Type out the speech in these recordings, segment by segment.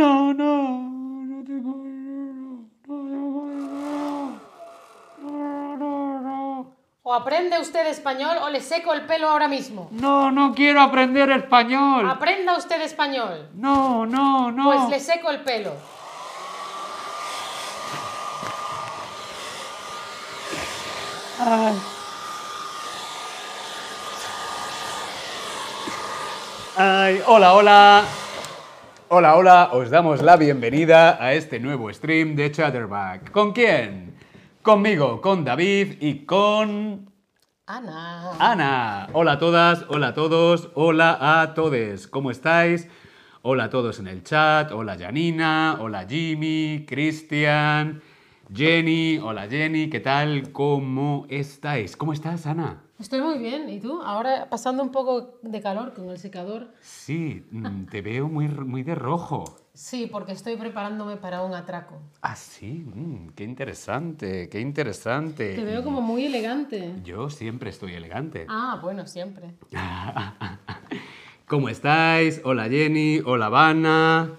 No, no, no tengo dinero. No tengo dinero. No, no, no. O aprende usted español o le seco el pelo ahora mismo. No, no quiero aprender español. Aprenda usted español. No, no, no. Pues le seco el pelo. Ay. Ay, hola, hola. Hola, hola, os damos la bienvenida a este nuevo stream de Chatterback. ¿Con quién? Conmigo, con David y con Ana. Ana. Hola a todas, hola a todos, hola a todes. ¿Cómo estáis? Hola a todos en el chat. Hola Janina, hola Jimmy, Cristian, Jenny. Hola Jenny, ¿qué tal? ¿Cómo estáis? ¿Cómo estás, Ana? Estoy muy bien. ¿Y tú? Ahora pasando un poco de calor con el secador. Sí, mm, te veo muy, muy de rojo. Sí, porque estoy preparándome para un atraco. Ah, sí, mm, qué interesante, qué interesante. Te veo como muy elegante. Yo siempre estoy elegante. Ah, bueno, siempre. ¿Cómo estáis? Hola Jenny, hola Vanna,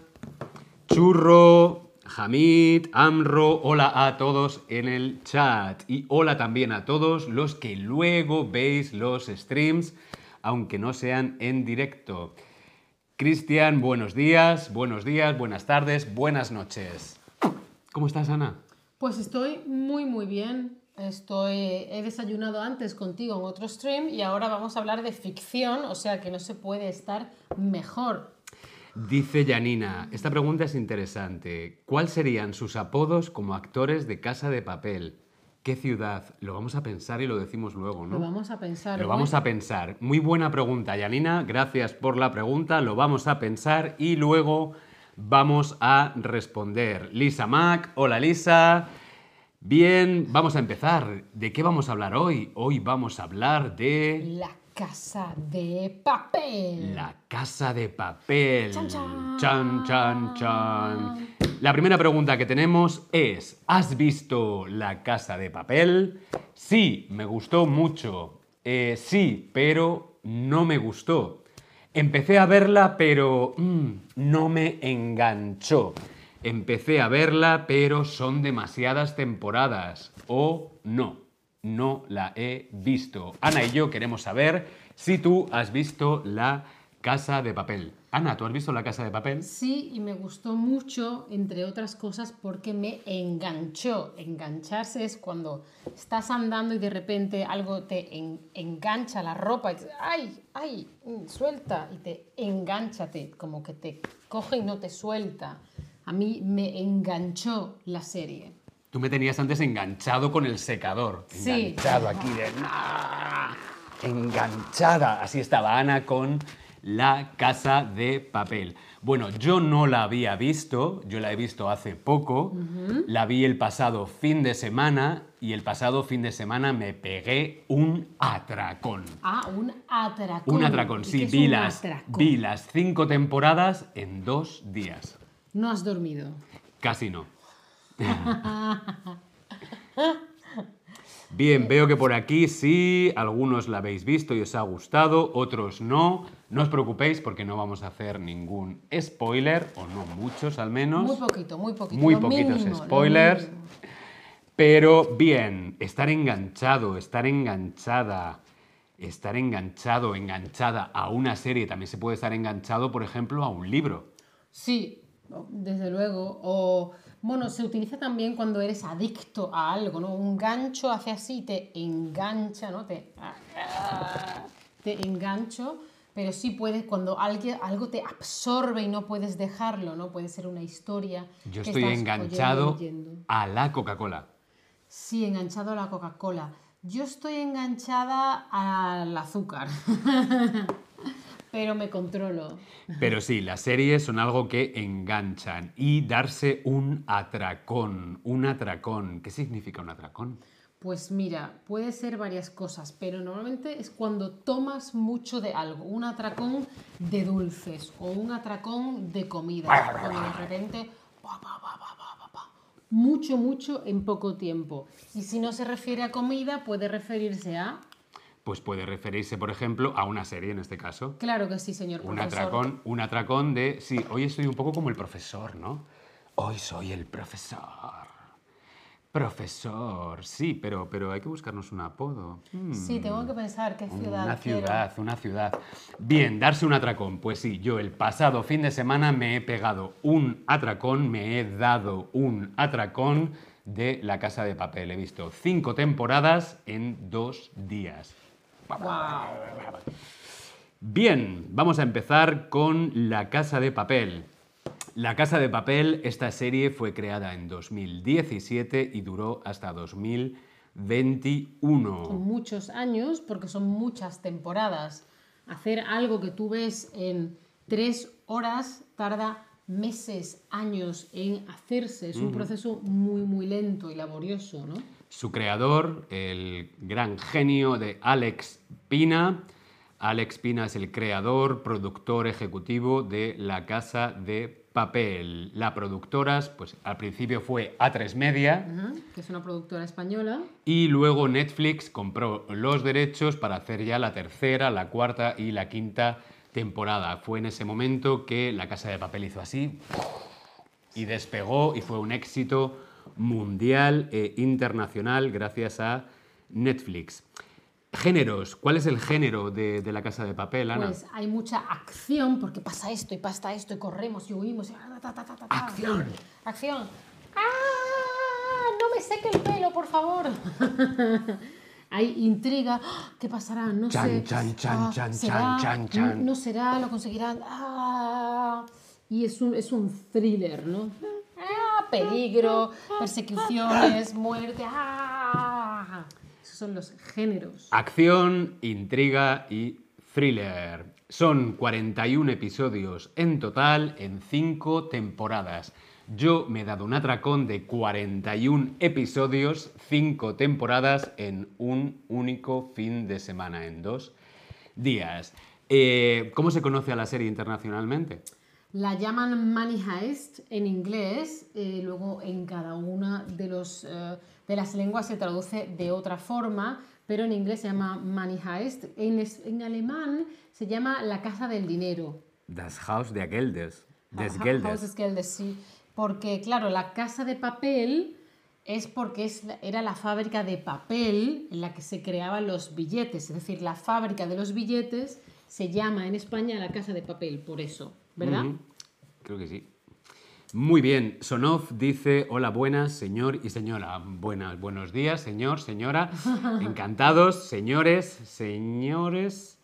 Churro, Hamid, Amro, hola a todos en el chat y hola también a todos los que luego veis los streams, aunque no sean en directo. Cristian, buenos días, buenos días, buenas tardes, buenas noches. ¿Cómo estás, Ana? Pues estoy muy, muy bien. Estoy, he desayunado antes contigo en otro stream y ahora vamos a hablar de ficción, o sea que no se puede estar mejor. Dice Janina, esta pregunta es interesante. ¿Cuáles serían sus apodos como actores de Casa de Papel? ¿Qué ciudad? Lo vamos a pensar y lo decimos luego, ¿no? Lo vamos a pensar. Lo vamos a pensar. Muy buena pregunta, Janina. Gracias por la pregunta. Lo vamos a pensar y luego vamos a responder. Lisa Mac, hola Lisa. Bien, vamos a empezar. ¿De qué vamos a hablar hoy? Hoy vamos a hablar de La casa de papel. la casa de papel. Chan, chan. Chan, chan, chan. La primera pregunta que tenemos es, ¿has visto la casa de papel? Sí, me gustó mucho. Eh, sí, pero no me gustó. Empecé a verla, pero mm, no me enganchó. Empecé a verla, pero son demasiadas temporadas. O no, no la he visto. Ana y yo queremos saber si tú has visto la casa de papel. Ana, ¿tú has visto la casa de papel? Sí, y me gustó mucho, entre otras cosas, porque me enganchó. Engancharse es cuando estás andando y de repente algo te en- engancha la ropa y dices, ¡ay, ay! mm, Suelta y te engancha, te, como que te coge y no te suelta. A mí me enganchó la serie. Tú me tenías antes enganchado con el secador. Sí. Enganchado aquí de... ¡Ah! Enganchada. Así estaba Ana con la casa de papel. Bueno, yo no la había visto, yo la he visto hace poco, la vi el pasado fin de semana y el pasado fin de semana me pegué un atracón. Ah, un atracón. Un atracón, ¿Y sí, vi las, atracón? vi las cinco temporadas en dos días. No has dormido. Casi no. Bien, veo que por aquí sí, algunos la habéis visto y os ha gustado, otros no. No os preocupéis porque no vamos a hacer ningún spoiler, o no muchos al menos. Muy poquito, muy poquito. Muy poquitos mínimo, spoilers. Pero bien, estar enganchado, estar enganchada, estar enganchado, enganchada a una serie, también se puede estar enganchado, por ejemplo, a un libro. Sí, desde luego. O, bueno, se utiliza también cuando eres adicto a algo, ¿no? Un gancho hace así, te engancha, ¿no? Te, te engancho, pero sí puedes, cuando alguien, algo te absorbe y no puedes dejarlo, ¿no? Puede ser una historia. Yo estoy enganchado oyendo, a la Coca-Cola. Sí, enganchado a la Coca-Cola. Yo estoy enganchada al azúcar. Pero me controlo. Pero sí, las series son algo que enganchan y darse un atracón, un atracón. ¿Qué significa un atracón? Pues mira, puede ser varias cosas, pero normalmente es cuando tomas mucho de algo, un atracón de dulces o un atracón de comida, cuando de repente pa, pa, pa, mucho, mucho en poco tiempo. Y si no se refiere a comida, puede referirse a pues puede referirse, por ejemplo, a una serie en este caso. Claro que sí, señor Un profesor. atracón, un atracón de, sí, hoy estoy un poco como el profesor, ¿no? Hoy soy el profesor. Profesor, sí, pero, pero hay que buscarnos un apodo. Mm. Sí, tengo que pensar qué ciudad Una quiero. ciudad, una ciudad. Bien, darse un atracón. Pues sí, yo el pasado fin de semana me he pegado un atracón, me he dado un atracón de La Casa de Papel. He visto cinco temporadas en dos días. Bien, vamos a empezar con La Casa de Papel. La Casa de Papel, esta serie fue creada en 2017 y duró hasta 2021. Son muchos años porque son muchas temporadas. Hacer algo que tú ves en tres horas tarda meses, años en hacerse. Es un proceso muy, muy lento y laborioso, ¿no? Su creador, el gran genio de Alex Pina. Alex Pina es el creador, productor ejecutivo de La Casa de Papel. La productora, pues al principio fue A3 Media Ajá, Que es una productora española. y luego Netflix compró los derechos para hacer ya la tercera, la cuarta y la quinta temporada. Fue en ese momento que La Casa de Papel hizo así y despegó y fue un éxito mundial e internacional gracias a Netflix. Géneros, ¿cuál es el género de, de La Casa de Papel, Ana? Pues hay mucha acción porque pasa esto y pasa esto y corremos y huimos. Y... ta, ta, ta, ta, ta. ¡Acción! Acción. ¡Ah! No me seque el pelo, por favor. Hay intriga. ¡Ah! ¿Qué pasará? No Chan, sé. chan, chan, Ah, chan, ¿será? chan, chan, chan. No será, lo conseguirán. ¡Ah! Y es un, es un thriller, ¿no? Peligro, persecuciones, muerte. ¡Ah! Esos son los géneros. Acción, intriga y thriller. Son 41 episodios en total en 5 temporadas. Yo me he dado un atracón de 41 episodios, 5 temporadas en un único fin de semana, en dos días. Eh, ¿Cómo se conoce a la serie internacionalmente? La llaman Money Heist en inglés, eh, luego en cada una de, los, eh, de las lenguas se traduce de otra forma, pero en inglés se llama Money Heist. En, es- en alemán se llama La Casa del Dinero. Das Haus der Geldes. Des Geldes. Haus des Geldes, sí. Porque, claro, la casa de papel es porque es era la fábrica de papel en la que se creaban los billetes. Es decir, la fábrica de los billetes se llama en España la casa de papel, por eso, ¿verdad? Creo que sí. Muy bien, Sonov dice, hola, buenas, señor y señora. Buenas, buenos días, señor, señora. Encantados, señores, señores.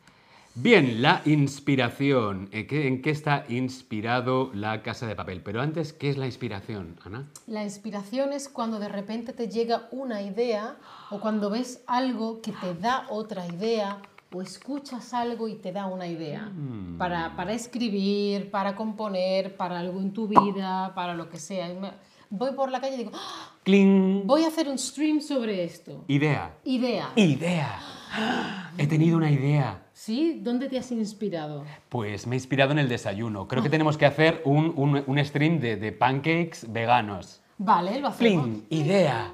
Bien, la inspiración. ¿En qué, en qué está inspirado la casa de papel? Pero antes, ¿qué es la inspiración, Ana? La inspiración es cuando de repente te llega una idea o cuando ves algo que te da otra idea o escuchas algo y te da una idea para, para escribir, para componer, para algo en tu vida, para lo que sea. Me- Voy por la calle y digo, "Ah, ¡Cling! voy a hacer un stream sobre esto. Idea. Idea. ¡Idea! He tenido una idea. ¿Sí? ¿Dónde te has inspirado? Pues me he inspirado en el desayuno. Creo que tenemos que hacer un, un- un stream de, de pancakes veganos. Vale, lo hacemos. ¡Pling! ¡Idea!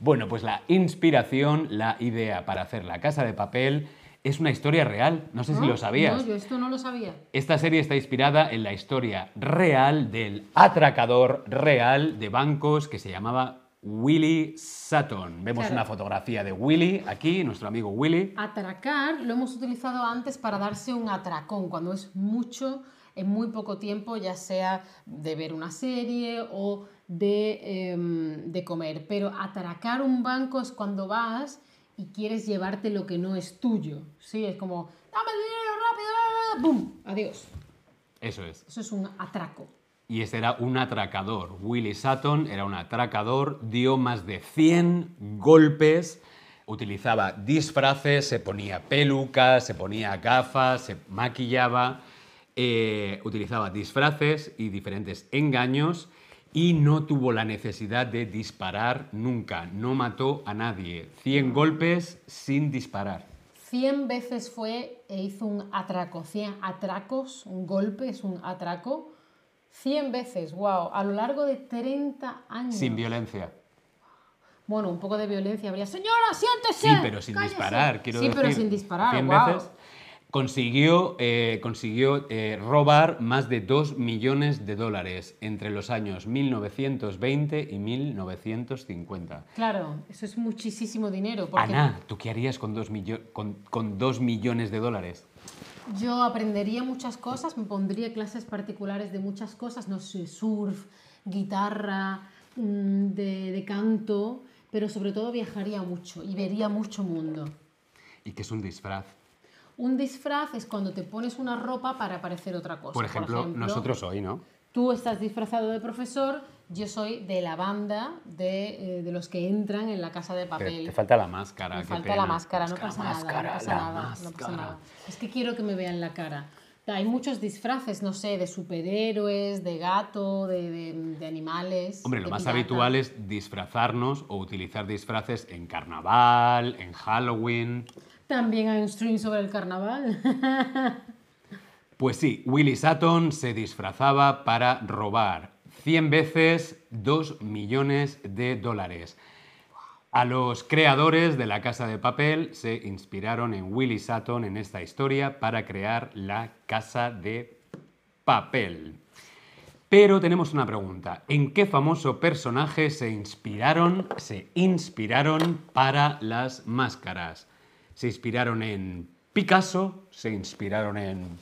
Bueno, pues la inspiración, la idea para hacer la casa de papel es una historia real. No sé si lo sabías. No, yo esto no lo sabía. Esta serie está inspirada en la historia real del atracador real de bancos que se llamaba Willy Sutton. Vemos Claro. una fotografía de Willy aquí, nuestro amigo Willy. Atracar lo hemos utilizado antes para darse un atracón, cuando es mucho en muy poco tiempo, ya sea de ver una serie o de, em, de comer. Pero atracar un banco es cuando vas y quieres llevarte lo que no es tuyo. Sí, es como, dame el dinero rápido, ¡bum! Adiós. Eso es. Eso es un atraco. Y ese era un atracador. Willy Sutton era un atracador, dio más de 100 golpes, utilizaba disfraces, se ponía pelucas, se ponía gafas, se maquillaba, eh, utilizaba disfraces y diferentes engaños y no tuvo la necesidad de disparar nunca, no mató a nadie. 100 golpes sin disparar. 100 veces fue e hizo un atraco. 100 atracos, un golpe es un atraco. 100 veces, wow, a lo largo de 30 años. Sin violencia. Bueno, un poco de violencia habría. Señora, siéntese. Sí, pero sin cállese". disparar, quiero Sí, decir. pero sin disparar. 100 guau. veces. Consiguió, eh, consiguió eh, robar más de 2 millones de dólares entre los años 1920 y 1950. Claro, eso es muchísimo dinero. Porque Ana, ¿tú qué harías con 2 con, con dos millones de dólares? Yo aprendería muchas cosas, me pondría clases particulares de muchas cosas, no sé, surf, guitarra, mm, de, de canto, pero sobre todo viajaría mucho y vería mucho mundo. ¿Y qué es un disfraz? Un disfraz es cuando te pones una ropa para parecer otra cosa. Por ejemplo, nosotros hoy, ¿no? Tú estás disfrazado de profesor, yo soy de la banda de, eh, de los que entran en la casa de papel. te falta la máscara. Me falta pena. la máscara, no pasa máscara, nada, no pasa nada, no pasa máscara. nada. Es que quiero que me vean la cara. Hay muchos disfraces, no sé, de superhéroes, de gato, de, de- de animales. Hombre, lo más pirata. habitual es disfrazarnos o utilizar disfraces en carnaval, en Halloween. También hay un stream sobre el carnaval. Pues sí, Willy Sutton se disfrazaba para robar 100 veces 2 millones de dólares. A los creadores de la Casa de Papel se inspiraron en Willy Sutton en esta historia para crear la Casa de Papel. Pero tenemos una pregunta. ¿En qué famoso personaje se inspiraron, se inspiraron para las máscaras? ¿Se inspiraron en Picasso? ¿Se inspiraron en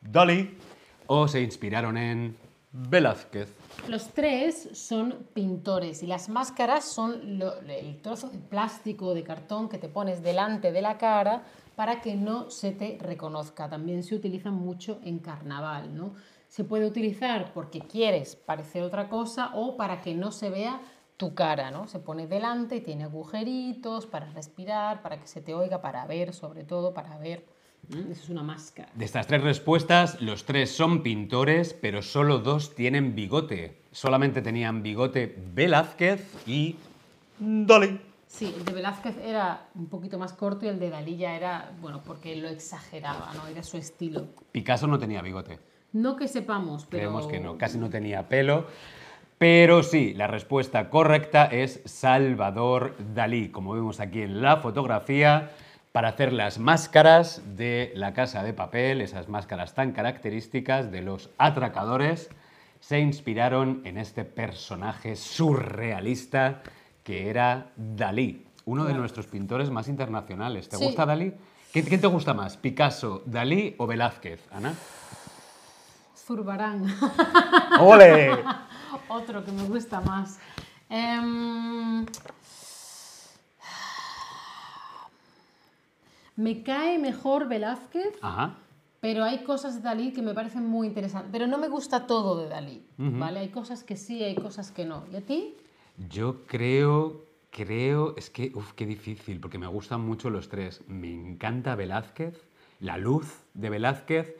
Dalí? ¿O se inspiraron en Velázquez? Los tres son pintores y las máscaras son el trozo de plástico, de cartón que te pones delante de la cara para que no se te reconozca. También se utilizan mucho en carnaval, ¿no? Se puede utilizar porque quieres parecer otra cosa o para que no se vea tu cara, ¿no? Se pone delante y tiene agujeritos para respirar, para que se te oiga, para ver, sobre todo para ver. ¿Mm? Eso es una máscara. De estas tres respuestas, los tres son pintores, pero solo dos tienen bigote. Solamente tenían bigote Velázquez y Dalí. Sí, el de Velázquez era un poquito más corto y el de Dalí ya era, bueno, porque lo exageraba, ¿no? Era su estilo. Picasso no tenía bigote. No que sepamos, pero... Creemos que no, casi no tenía pelo. Pero sí, la respuesta correcta es Salvador Dalí, como vemos aquí en la fotografía, para hacer las máscaras de la casa de papel, esas máscaras tan características de los atracadores, se inspiraron en este personaje surrealista que era Dalí, uno de nuestros pintores más internacionales. ¿Te Sí. gusta Dalí? ¿Qué, qué te gusta más, Picasso, Dalí o Velázquez, Ana? Zurbarán, ¡Ole! Otro que me gusta más. Em, Me cae mejor Velázquez, Ajá. pero hay cosas de Dalí que me parecen muy interesantes. Pero no me gusta todo de Dalí, ¿vale? Hay cosas que sí, hay cosas que no. ¿Y a ti? Yo creo, creo, es que, uff, qué difícil, porque me gustan mucho los tres. Me encanta Velázquez, la luz de Velázquez,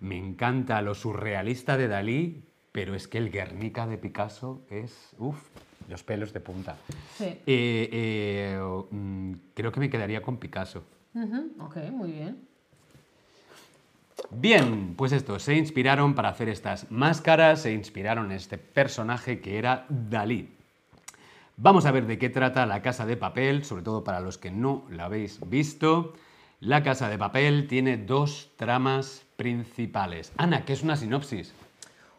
me encanta lo surrealista de Dalí, pero es que el Guernica de Picasso es, uff, los pelos de punta. Sí. Eh, eh, mm, creo que me quedaría con Picasso. Ok, muy bien. Bien, pues esto, se inspiraron para hacer estas máscaras, se inspiraron en este personaje que era Dalí. Vamos a ver de qué trata La Casa de Papel, sobre todo para los que no la habéis visto. La Casa de Papel tiene dos tramas principales. Ana, ¿qué es una sinopsis?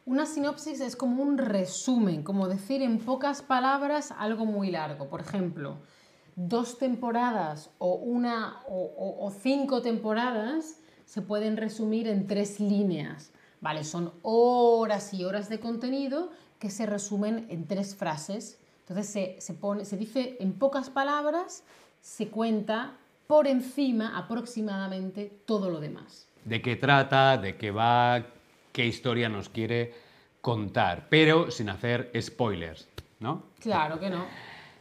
Una sinopsis es como un resumen, como decir en pocas palabras algo muy largo. Por ejemplo, dos temporadas o una o, cinco temporadas se pueden resumir en tres líneas. Vale, son horas y horas de contenido que se resumen en tres frases. Entonces se, se dice en pocas palabras, se cuenta por encima aproximadamente todo lo demás. ¿De qué trata? ¿De qué va? ¿Qué historia nos quiere contar? Pero sin hacer spoilers, ¿no? Claro que no.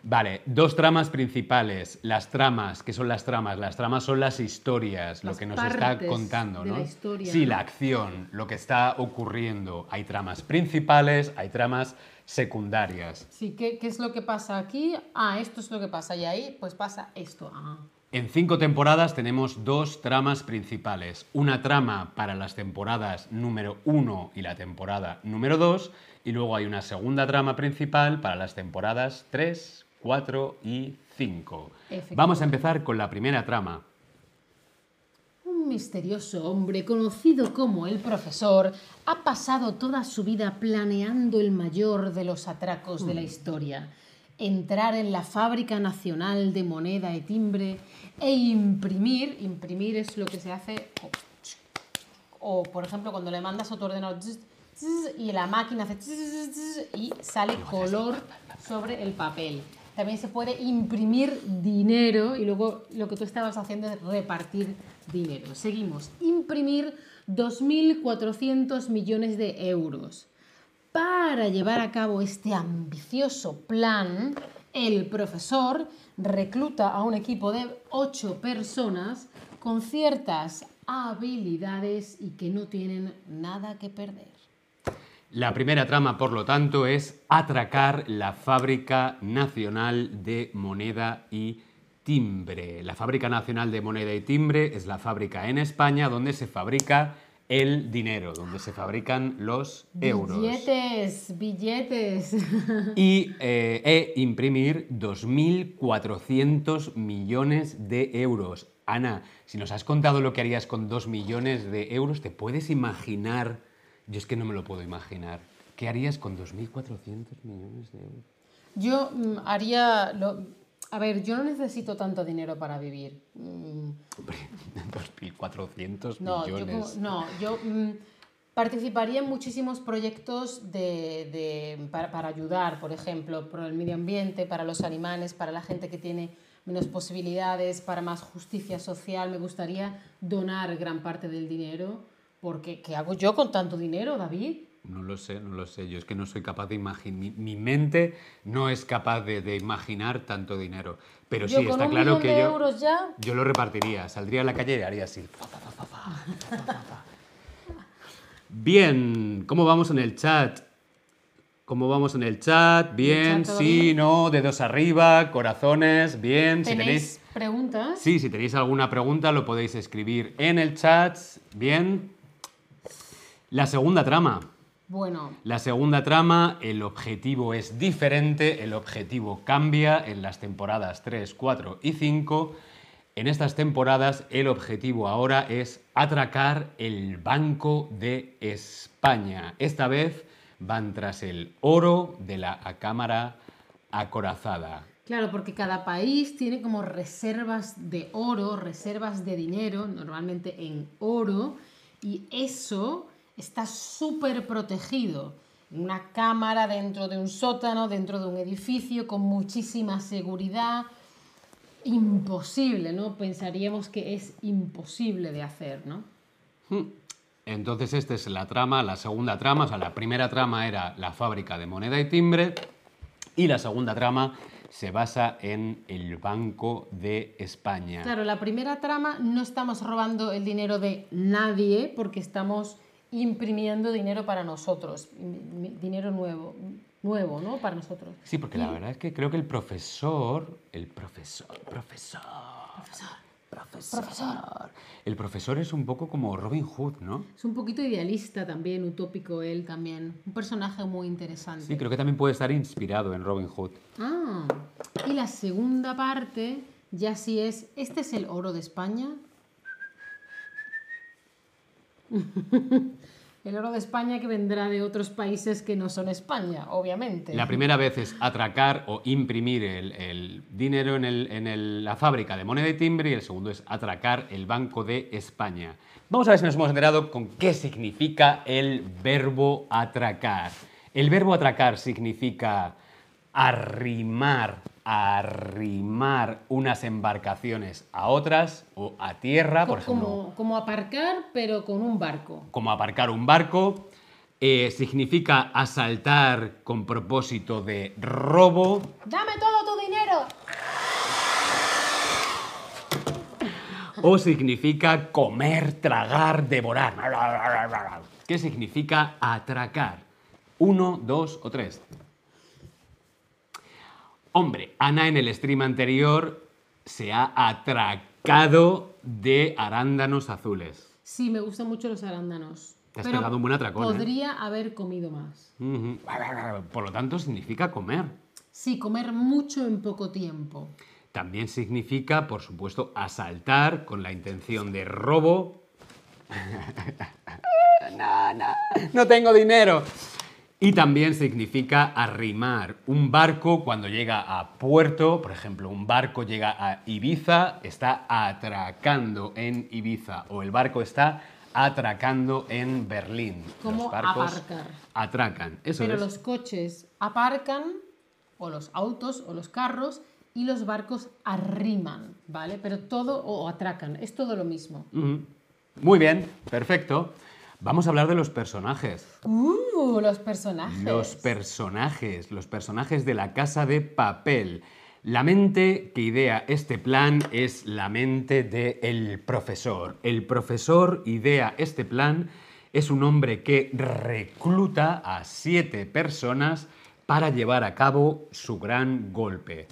Vale, dos tramas principales. Las tramas, ¿qué son las tramas? Las tramas son las historias, lo que nos está contando, de ¿no? la historia, sí, ¿no? la acción, lo que está ocurriendo. Hay tramas principales, hay tramas secundarias. Sí, ¿qué, qué es lo que pasa aquí? Ah, esto es lo que pasa. Y ahí, pues pasa esto. Ah. En cinco temporadas tenemos dos tramas principales. Una trama para las temporadas número 1 y la temporada número 2, y luego hay una segunda trama principal para las temporadas 3, 4 y 5. Efectivamente. Vamos a empezar con la primera trama. Un misterioso hombre conocido como el profesor ha pasado toda su vida planeando el mayor de los atracos de la historia. Entrar en la Fábrica Nacional de Moneda y Timbre e imprimir, imprimir es lo que se hace, o, o, por ejemplo cuando le mandas a tu ordenador y la máquina hace y sale color sobre el papel. También se puede imprimir dinero y luego lo que tú estabas haciendo es repartir dinero. Seguimos. Imprimir 2.400 millones de euros. Para llevar a cabo este ambicioso plan, el profesor recluta a un equipo de ocho personas con ciertas habilidades y que no tienen nada que perder. La primera trama, por lo tanto, es atracar la Fábrica Nacional de Moneda y Timbre. La Fábrica Nacional de Moneda y Timbre es la fábrica en España donde se fabrica el dinero, donde se fabrican los euros. Billetes, billetes. Y eh, e imprimir 2.400 millones de euros. Ana, si nos has contado lo que harías con 2 millones de euros, ¿te puedes imaginar? Yo es que no me lo puedo imaginar. ¿Qué harías con 2.400 millones de euros? Yo mm, haría... Lo... A ver, yo no necesito tanto dinero para vivir. Mm, Hombre, 2.400 No, yo, millones. como- no, yo mm, participaría en muchísimos proyectos de, de- para, para ayudar, por ejemplo, por el medio ambiente, para los animales, para la gente que tiene menos posibilidades, para más justicia social. Me gustaría donar gran parte del dinero, porque ¿qué hago yo con tanto dinero, David? No lo sé, no lo sé. Yo es que no soy capaz de imaginar. Mi, mi mente no es capaz de, de imaginar tanto dinero. Pero yo sí, con está un claro que de yo, euros ya... yo lo repartiría. Saldría a la calle y haría así. Bien, ¿cómo vamos en el chat? ¿Cómo vamos en el chat? Bien, chat sí, bien? no, dedos arriba, corazones, bien. Si ¿Tenéis tenéis, preguntas? sí, si tenéis alguna pregunta lo podéis escribir en el chat. Bien. La segunda trama. Bueno, La segunda trama, el objetivo es diferente, el objetivo cambia en las temporadas 3, 4 y 5. En estas temporadas el objetivo ahora es atracar el Banco de España. Esta vez van tras el oro de la cámara acorazada. Claro, porque cada país tiene como reservas de oro, reservas de dinero, normalmente en oro, y eso está súper protegido. Una cámara dentro de un sótano, dentro de un edificio, con muchísima seguridad. Imposible, ¿no? Pensaríamos que es imposible de hacer, ¿no? Entonces esta es la trama, la segunda trama, o sea, la primera trama era la fábrica de moneda y timbre y la segunda trama se basa en el Banco de España. Claro, la primera trama no estamos robando el dinero de nadie porque estamos imprimiendo dinero para nosotros, dinero nuevo, nuevo, ¿no? Para nosotros. Sí, porque la verdad es que creo que el profesor, el profesor, profesor, Profesor. profesor, el profesor es un poco como Robin Hood, ¿no? Es un poquito idealista también, utópico él también. Un personaje muy interesante. Sí, creo que también puede estar inspirado en Robin Hood. Ah, y la segunda parte ya sí es, ¿este es el oro de España? el oro de España que vendrá de otros países que no son España, obviamente. La primera vez es atracar o imprimir el, dinero en, la fábrica de moneda y timbre y el segundo es atracar el Banco de España. Vamos a ver si nos hemos enterado con qué significa el verbo atracar. El verbo atracar significa arrimar, arrimar unas embarcaciones a otras o a tierra, por ejemplo como, como aparcar, pero con un barco. como aparcar un barco, eh, significa asaltar con propósito de robo, ¡Dame todo tu dinero! o significa comer, tragar, devorar. ¿Qué significa atracar? Uno, dos o tres. Hombre, Ana en el stream anterior se ha atracado de arándanos azules. Sí, me gustan mucho los arándanos. Te has pero pegado un buen atracón, ¿eh? Podría haber comido más. Por lo tanto, significa comer. Sí, comer mucho en poco tiempo. También significa, por supuesto, asaltar con la intención de robo. no, no, no tengo dinero. Y también significa arrimar. Un barco cuando llega a puerto, por ejemplo, un barco llega a Ibiza, está atracando en Ibiza o el barco está atracando en Berlín. Los barcos aparcar. atracan. Eso Pero es. los coches aparcan, o los autos, o los carros, y los barcos arriman, ¿vale? Pero todo, o atracan, es todo lo mismo. Muy bien, perfecto. Vamos a hablar de los personajes. ¡Uh! Los personajes. Los personajes, los personajes de la casa de papel. La mente que idea este plan es la mente del profesor. El profesor idea este plan, es un hombre que recluta a siete personas para llevar a cabo su gran golpe.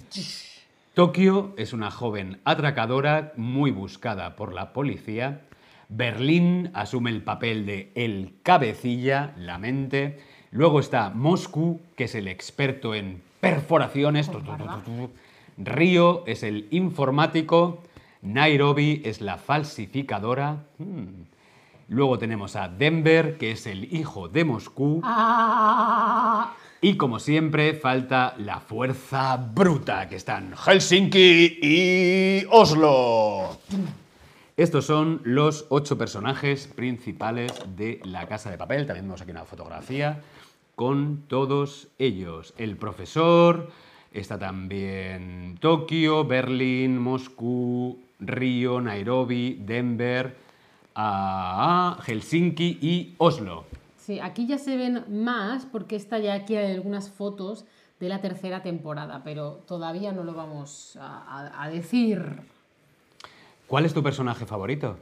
Tokio es una joven atracadora muy buscada por la policía. Berlín asume el papel de el cabecilla, la mente. Luego está Moscú, que es el experto en perforaciones. Tu, tu, tu, tu, tu. Río es el informático. Nairobi es la falsificadora. Hmm. Luego tenemos a Denver, que es el hijo de Moscú. ¡Ah! Y como siempre, falta la fuerza bruta, que están Helsinki y Oslo. Estos son los ocho personajes principales de La Casa de Papel. También vemos aquí una fotografía con todos ellos. El profesor, está también Tokio, Berlín, Moscú, Río, Nairobi, Denver, Helsinki y Oslo. Sí, aquí ya se ven más porque está ya aquí hay algunas fotos de la tercera temporada, pero todavía no lo vamos a decir. ¿Cuál es tu personaje favorito?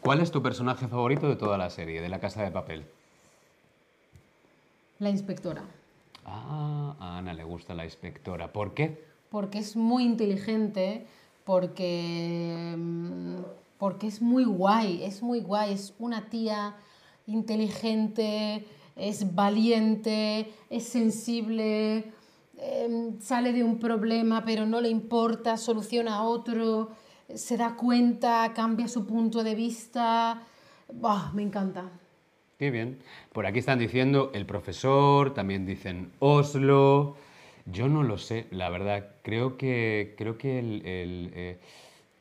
¿Cuál es tu personaje favorito de toda la serie, de La Casa de Papel? La inspectora, Ah, a Ana le gusta la inspectora. ¿Por qué? porque es muy inteligente, porque, mm, porque es muy guay, es muy guay, es una tía inteligente, es valiente, es sensible, em, sale de un problema pero no le importa, soluciona otro, se da cuenta, cambia su punto de vista. Buah, me encanta. Qué bien. Por aquí están diciendo el profesor, también dicen Oslo. Yo no lo sé, la verdad. Creo que, creo que el, el, eh,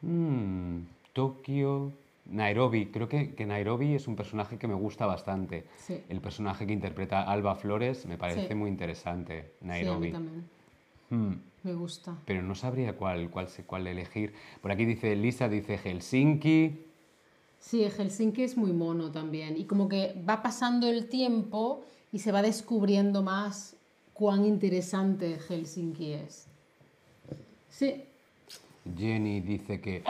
mm, Tokio, Nairobi. Creo que, que Nairobi es un personaje que me gusta bastante. Sí. El personaje que interpreta Alba Flores me parece Sí. muy interesante, Sí, a mí Nairobi. también. Mm. Me gusta. Pero no sabría cuál, cuál, se- cuál elegir. Por aquí dice Lisa, dice Helsinki. Sí, Helsinki es muy mono también. Y como que va pasando el tiempo y se va descubriendo más cuán interesante Helsinki es. Sí, Jenny dice que,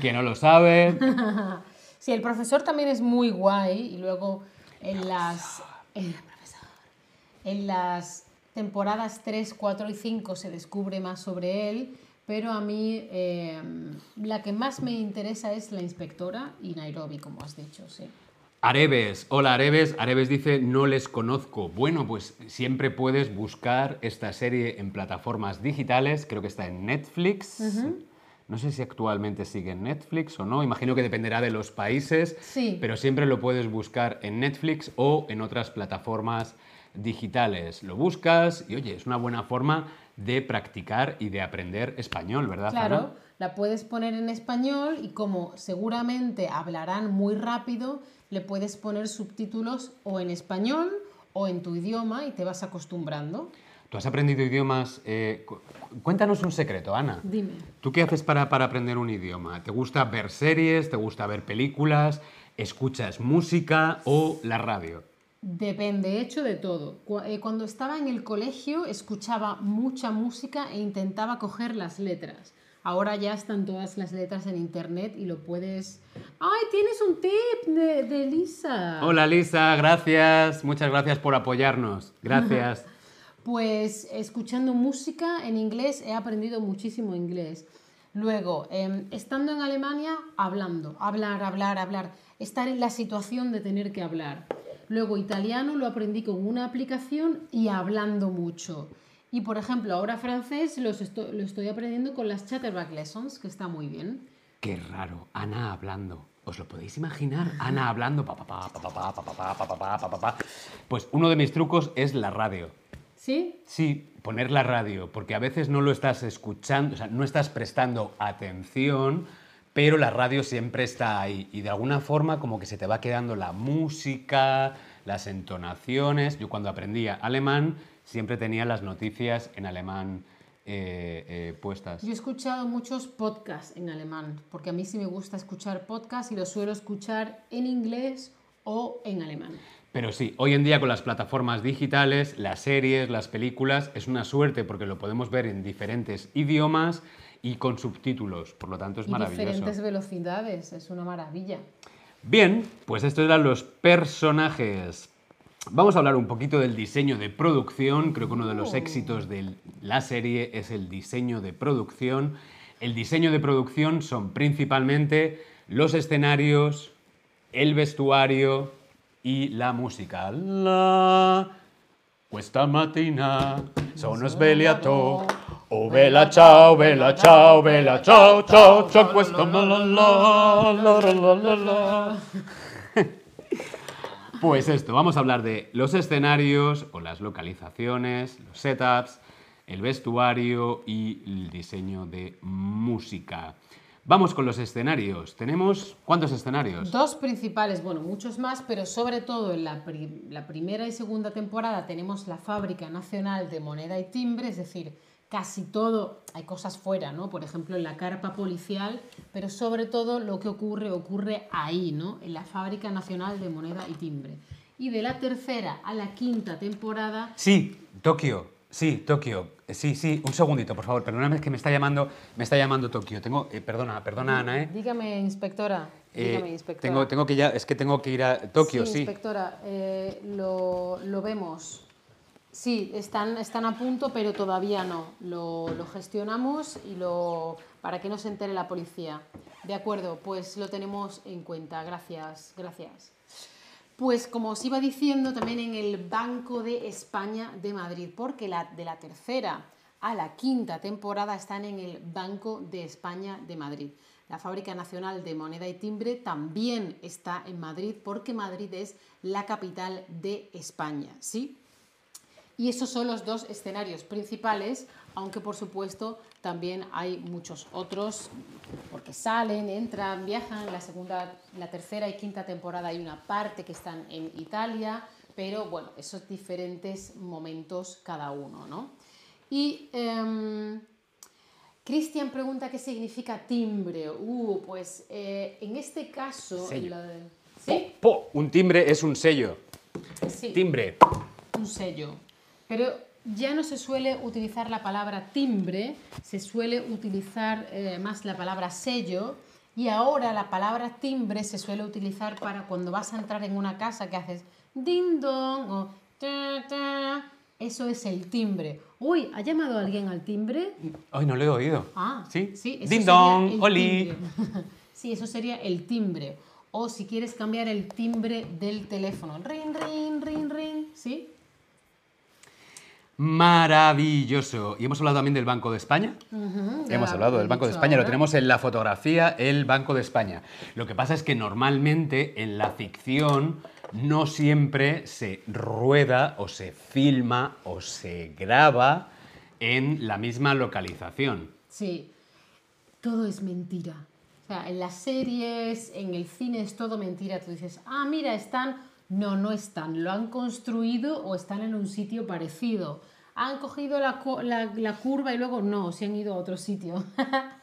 que no lo sabe. sí, el profesor también es muy guay. Y luego en las, en, en las temporadas 3, 4 y 5 se descubre más sobre él. Pero a mí eh, la que más me interesa es la inspectora y Nairobi, como has dicho, sí. Areves, hola Areves. Areves dice, no les conozco. Bueno, pues siempre puedes buscar esta serie en plataformas digitales. Creo que está en Netflix. No sé si actualmente sigue en Netflix o no. Imagino que dependerá de los países. Sí. Pero siempre lo puedes buscar en Netflix o en otras plataformas digitales. Lo buscas y oye, es una buena forma de practicar y de aprender español, ¿verdad? Claro, la puedes poner en español y como seguramente hablarán muy rápido, le puedes poner subtítulos o en español o en tu idioma y te vas acostumbrando. ¿Tú has aprendido idiomas? eh, cu- cuéntanos un secreto, Ana. Dime. ¿Tú qué haces para, para aprender un idioma? ¿Te gusta ver series? ¿Te gusta ver películas? ¿Escuchas música o la radio? Depende, he hecho de todo. Eh, Cuando estaba en el colegio escuchaba mucha música e intentaba coger las letras. Ahora ya están todas las letras en internet y lo puedes... ¡Ay, tienes un tip de, de Lisa! Hola Lisa, gracias. Muchas gracias por apoyarnos. Gracias. Pues escuchando música en inglés he aprendido muchísimo inglés. Luego, em, estando en Alemania, hablando, hablar, hablar, hablar, estar en la situación de tener que hablar. Luego italiano lo aprendí con una aplicación y hablando mucho. Y por ejemplo, ahora francés lo estoy aprendiendo con las Chatterback Lessons, que está muy bien. Qué raro, Ana hablando. ¿Os lo podéis imaginar? Ana hablando, pa, pa, pa, pa, pa, pa, pa, pa, pa. Pues uno de mis trucos es la radio. ¿Sí? Sí, poner la radio, porque a veces no lo estás escuchando, o sea, no estás prestando atención, pero la radio siempre está ahí y de alguna forma como que se te va quedando la música, las entonaciones. Yo cuando aprendía alemán siempre tenía las noticias en alemán eh, eh, puestas. Yo he escuchado muchos podcasts en alemán, porque a mí sí me gusta escuchar podcasts y los suelo escuchar en inglés o en alemán. Pero sí, hoy en día con las plataformas digitales, las series, las películas, es una suerte porque lo podemos ver en diferentes idiomas y con subtítulos, por lo tanto es y maravilloso. diferentes velocidades, es una maravilla. Bien, pues estos eran los personajes. Vamos a hablar un poquito del diseño de producción. Creo que uno de los Oh. éxitos de la serie es el diseño de producción. El diseño de producción son principalmente los escenarios, el vestuario y la música. La... Questa mattina sono svegliato. Oh, bella ciao, bella ciao, bella ciao, ciao, ciao, questo la la la la. Pues esto, vamos a hablar de los escenarios o las localizaciones, los setups, el vestuario y el diseño de música. Vamos con los escenarios. ¿Tenemos cuántos escenarios? Dos principales, bueno, muchos más, pero sobre todo en la, pri- la primera y segunda temporada tenemos la Fábrica Nacional de Moneda y Timbre, es decir, casi todo, hay cosas fuera, ¿no? Por ejemplo, en la carpa policial, pero sobre todo lo que ocurre, ocurre ahí, ¿no? En la Fábrica Nacional de Moneda y Timbre. Y de la tercera a la quinta temporada, Sí, Tokio. Sí, Tokio. Eh, Sí, sí, un segundito, por favor. Perdóname que me está llamando, me está llamando Tokio. Tengo, eh, perdona, perdona, Ana, ¿eh? dígame, inspectora, Eh, dígame, inspectora. tengo, tengo que ya, es que tengo que ir a Tokio, sí. inspectora, eh, lo, lo vemos. Sí, están, están a punto, pero todavía no. Lo, lo gestionamos y lo para que no se entere la policía. De acuerdo, pues lo tenemos en cuenta. Gracias, gracias. Pues como os iba diciendo, también en el Banco de España de Madrid, porque de la tercera a la quinta temporada están en el Banco de España de Madrid. La Fábrica Nacional de Moneda y Timbre también está en Madrid porque Madrid es la capital de España, ¿sí? Y esos son los dos escenarios principales, aunque por supuesto también hay muchos otros, porque salen, entran, viajan. La segunda, la tercera y quinta temporada hay una parte que están en Italia, pero bueno, esos diferentes momentos cada uno, ¿no? Y em, Cristian pregunta qué significa timbre. Uh, pues eh, en este caso... Sello. la de- ¿Sí? Po, un timbre es un sello. Sí. Timbre. un sello. Pero ya no se suele utilizar la palabra timbre, se suele utilizar eh, más la palabra sello y ahora la palabra timbre se suele utilizar para cuando vas a entrar en una casa que haces ding dong o ta, ta. Eso es el timbre. Uy, ¿ha llamado alguien al timbre? Ay, no lo he oído. Ah, sí. sí. Ding dong, oli. sí, eso sería el timbre. O si quieres cambiar el timbre del teléfono. Ring, ring, ring, ring. ¿Sí? Maravilloso. Y hemos hablado también del Banco de España. Hemos hablado del Banco de España, lo tenemos en la fotografía, el Banco de España. Lo que pasa es que normalmente en la ficción no siempre se rueda o se filma o se graba en la misma localización. Sí, todo es mentira. O sea, en las series, en el cine es todo mentira. Tú dices, ah, mira, están. No, no están. Lo han construido o están en un sitio parecido. Han cogido la, la- la curva y luego no, se han ido a otro sitio.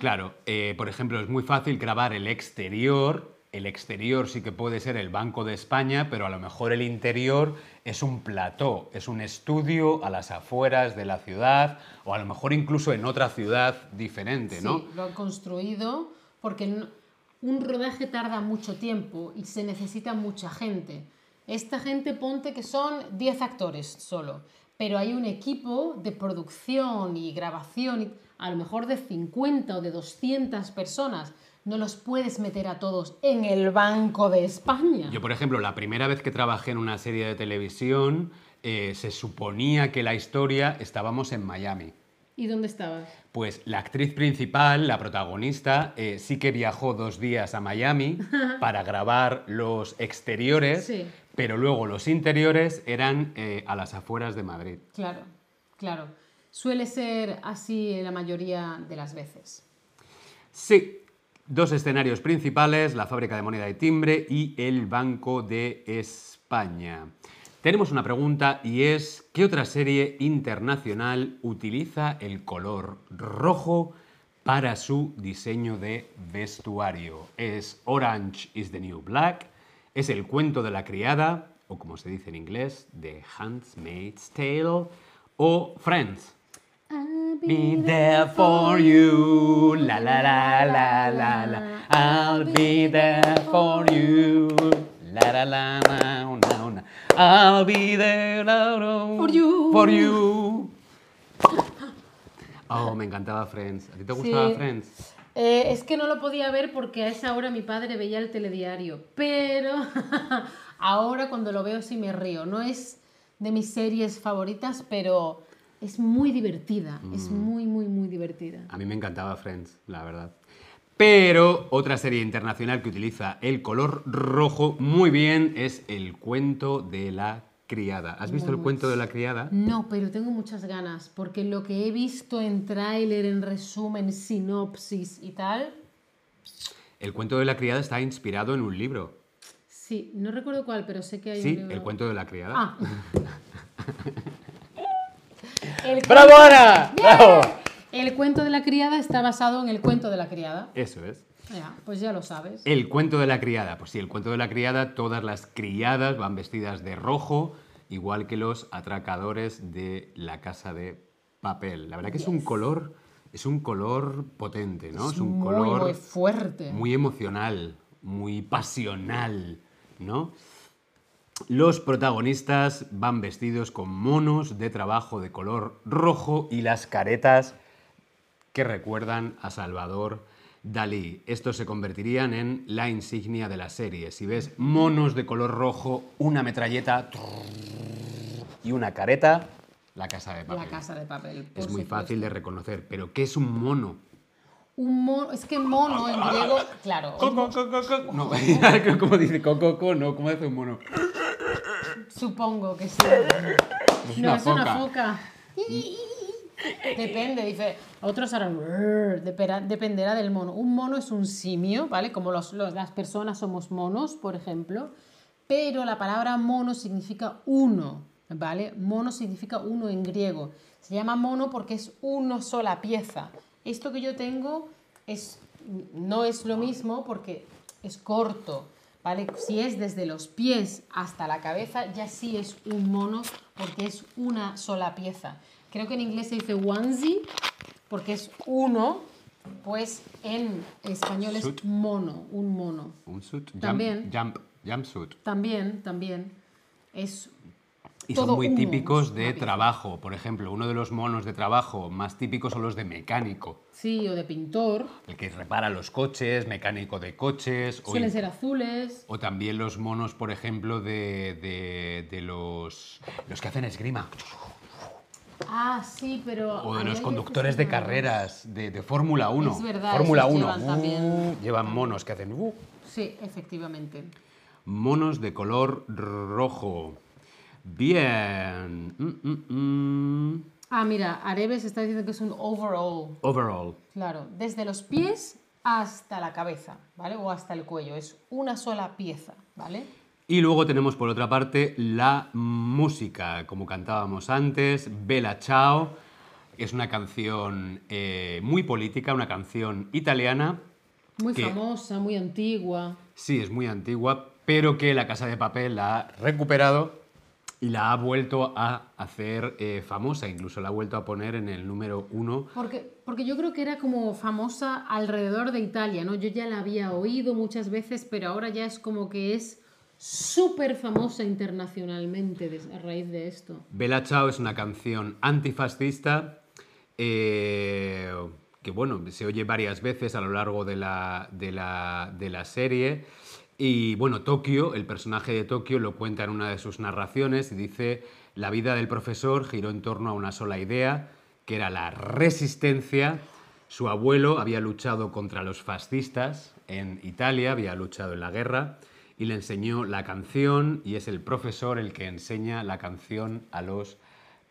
Claro, eh, por ejemplo, es muy fácil grabar el exterior. El exterior sí que puede ser el Banco de España, pero a lo mejor el interior es un plató, es un estudio a las afueras de la ciudad o a lo mejor incluso en otra ciudad diferente, ¿no? Sí, lo han construido porque un rodaje tarda mucho tiempo y se necesita mucha gente. Esta gente ponte que son 10 actores solo, pero hay un equipo de producción y grabación, a lo mejor de 50 o de 200 personas. no los puedes meter a todos en el Banco de España. Yo, por ejemplo, la primera vez que trabajé en una serie de televisión, eh, se suponía que la historia estábamos en Miami. ¿Y dónde estabas? Pues la actriz principal, la protagonista, eh, sí que viajó dos días a Miami para grabar los exteriores, Sí. pero luego los interiores eran eh, a las afueras de Madrid. Claro, claro. Suele ser así la mayoría de las veces. Sí, dos escenarios principales, la fábrica de moneda y timbre y el Banco de España. Tenemos una pregunta y es, ¿qué otra serie internacional utiliza el color rojo para su diseño de vestuario? ¿Es Orange is the New Black? ¿Es el cuento de la criada? O como se dice en inglés, The Handmaid's Tale? ¿O Friends? Be there for you, la la la la la la. I'll be there for you, la la la la una una. I'll be there For you. For you. Oh, me encantaba Friends. ¿A ti te gustaba Sí. Friends? Eh, es que no lo podía ver porque a esa hora mi padre veía el telediario, pero ahora cuando lo veo sí me río. No es de mis series favoritas, pero es muy divertida. Es muy, muy, muy divertida. A mí me encantaba Friends, la verdad. Pero otra serie internacional que utiliza el color rojo muy bien es El cuento de la criada. ¿Has visto el cuento de la criada? No, pero tengo muchas ganas, porque lo que he visto en tráiler, en resumen, sinopsis y tal, El cuento de la criada está inspirado en un libro. sí, no recuerdo cuál, pero sé que hay un Sí, libro. el cuento de la criada. Ah. El ¡Bravo, Ana! ¡Bien! ¡Bravo! El cuento de la criada está basado en el cuento de la criada. Eso es. Ya, pues ya lo sabes. El cuento de la criada. Pues sí, el cuento de la criada, todas las criadas van vestidas de rojo, igual que los atracadores de la casa de papel. La verdad que es un color, es un color potente, ¿no? Es, un muy, color muy fuerte. muy emocional, muy pasional, ¿no? Los protagonistas van vestidos con monos de trabajo de color rojo y las caretas que recuerdan a Salvador Dalí. Estos se convertirían en la insignia de la serie. Si ves monos de color rojo, una metralleta y una careta, la casa de papel. La casa de papel. por es muy supuesto. fácil de reconocer. Pero ¿qué es un mono? Un mono, es que mono en griego, claro. Co, co, co, co, co. No, ¿cómo dice co, co, No, ¿cómo dice un mono? Supongo que sí. Es no, una es una foca. Depende, dice. Otros harán. Dependerá del mono. Un mono es un simio, ¿vale? Como los, los- las personas somos monos, por ejemplo. Pero la palabra mono significa uno, ¿vale? Mono significa uno en griego. Se llama mono porque es una sola pieza. Esto que yo tengo es, no es lo mismo porque es corto, ¿vale? Si es desde los pies hasta la cabeza, ya sí es un mono porque es una sola pieza. Creo que en inglés se dice onesie porque es uno, pues en español es Suit. mono, un mono. Un suit. También. Jump, jumpsuit. También, también es Y son muy uno, típicos es de trabajo. Por ejemplo, uno de los monos de trabajo más típicos son los de mecánico. sí o de pintor, El que repara los coches, mecánico de coches. O, suelen ser azules. o también los monos, por ejemplo, de, de- de los, los que hacen esgrima. Ah, sí, pero O de los conductores de carreras de, de Fórmula 1. Es verdad, Fórmula esos 1. llevan también- uh, llevan monos que hacen... uh. Sí, efectivamente. Monos de color rojo. Bien. Mm, mm, mm. Ah, mira, Areves está diciendo que es un overall. Overall. Claro, desde los pies hasta la cabeza, ¿vale? O hasta el cuello. Es una sola pieza, ¿vale? Y luego tenemos por otra parte la música, como cantábamos antes, Bella Ciao. Es una canción eh, muy política, una canción italiana. Muy que- famosa, muy antigua. Sí, es muy antigua, pero que la Casa de Papel la ha recuperado y la ha vuelto a hacer eh, famosa. Incluso la ha vuelto a poner en el número uno. Porque, porque yo creo que era como famosa alrededor de Italia, ¿no? Yo ya la había oído muchas veces, pero ahora ya es como que es súper famosa internacionalmente a raíz de esto. Bella Ciao es una canción antifascista eh, que bueno, se oye varias veces a lo largo de la, de la, de la serie. Y bueno, Tokio, el personaje de Tokio lo cuenta en una de sus narraciones y dice, la vida del profesor giró en torno a una sola idea, que era la resistencia. Su abuelo había luchado contra los fascistas en Italia, había luchado en la guerra y le enseñó la canción y es el profesor el que enseña la canción a los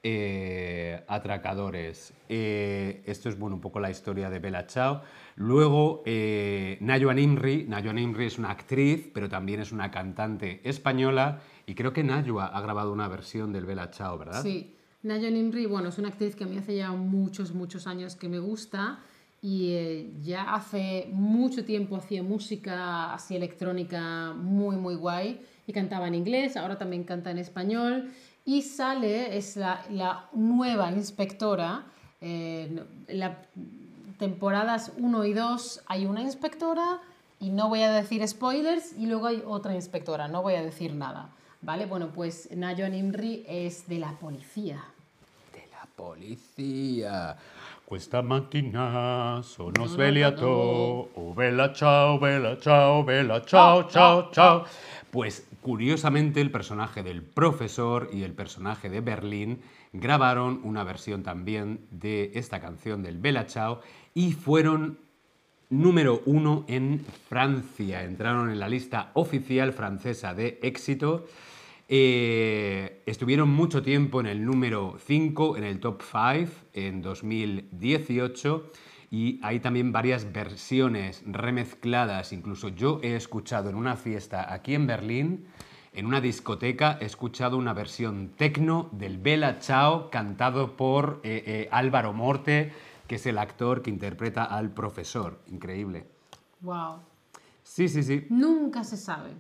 eh, atracadores. Eh, esto es bueno, un poco la historia de Bella Chao. Luego, eh, Najwa Nimri. Najwa Nimri es una actriz, pero también es una cantante española. Y creo que Najwa ha grabado una versión del Bella Chao, ¿verdad? Sí. Najwa Nimri, bueno, es una actriz que a mí hace ya muchos, muchos años que me gusta. Y eh, ya hace mucho tiempo hacía música así electrónica muy, muy guay. Y cantaba en inglés, ahora también canta en español y sale, es la, la nueva inspectora. Eh, las temporadas 1 y 2 hay una inspectora y no voy a decir spoilers y luego hay otra inspectora, no voy a decir nada. ¿Vale? Bueno, pues Nayon Imri es de la policía. De la policía. Questa mattina sono svegliato, oh bella ciao, bella ciao, bella ciao, ciao, ciao. Pues curiosamente el personaje del profesor y el personaje de Berlín grabaron una versión también de esta canción del Bella Ciao y fueron número uno en Francia. Entraron en la lista oficial francesa de éxito. Eh, estuvieron mucho tiempo en el número 5, en el top 5, en 2018. Y hay también varias versiones remezcladas. Incluso yo he escuchado en una fiesta aquí en Berlín, en una discoteca, he escuchado una versión tecno del Bella Ciao cantado por eh, eh, Álvaro Morte, que es el actor que interpreta al profesor. Increíble. Wow. Sí, sí, sí. Nunca se sabe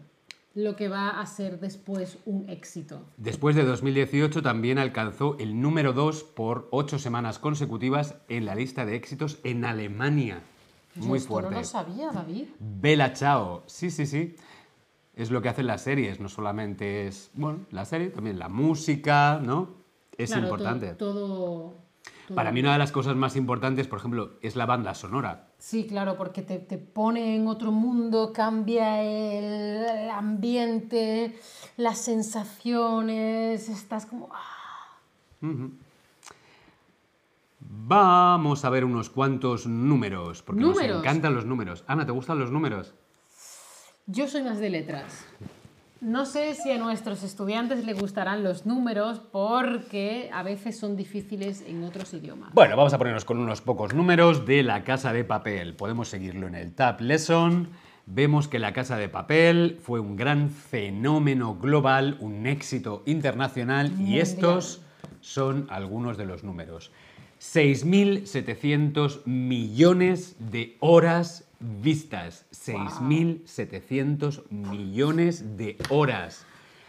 lo que va a ser después un éxito. Después de 2018 también alcanzó el número 2 por ocho semanas consecutivas en la lista de éxitos en Alemania. Yo Muy esto fuerte. No lo sabía, David. Bella Chao. Sí, sí, sí. Es lo que hacen las series, no solamente es, bueno, la serie, también la música, ¿no? Es Claro, importante. to- Todo, todo- Para mí una de las cosas más importantes, por ejemplo, es la banda sonora. Sí, claro, porque te, te pone en otro mundo, cambia el ambiente, las sensaciones, estás como... ah. Vamos a ver unos cuantos números, porque nos encantan los números. Ana, ¿te gustan los números? Yo soy más de letras. No sé si a nuestros estudiantes les gustarán los números porque a veces son difíciles en otros idiomas. Bueno, vamos a ponernos con unos pocos números de La Casa de Papel. Podemos seguirlo en el Tab Lesson. Vemos que La Casa de Papel fue un gran fenómeno global, un éxito internacional y estos son algunos de los números. 6.700 millones de horas vistas. 6.700 millones de horas.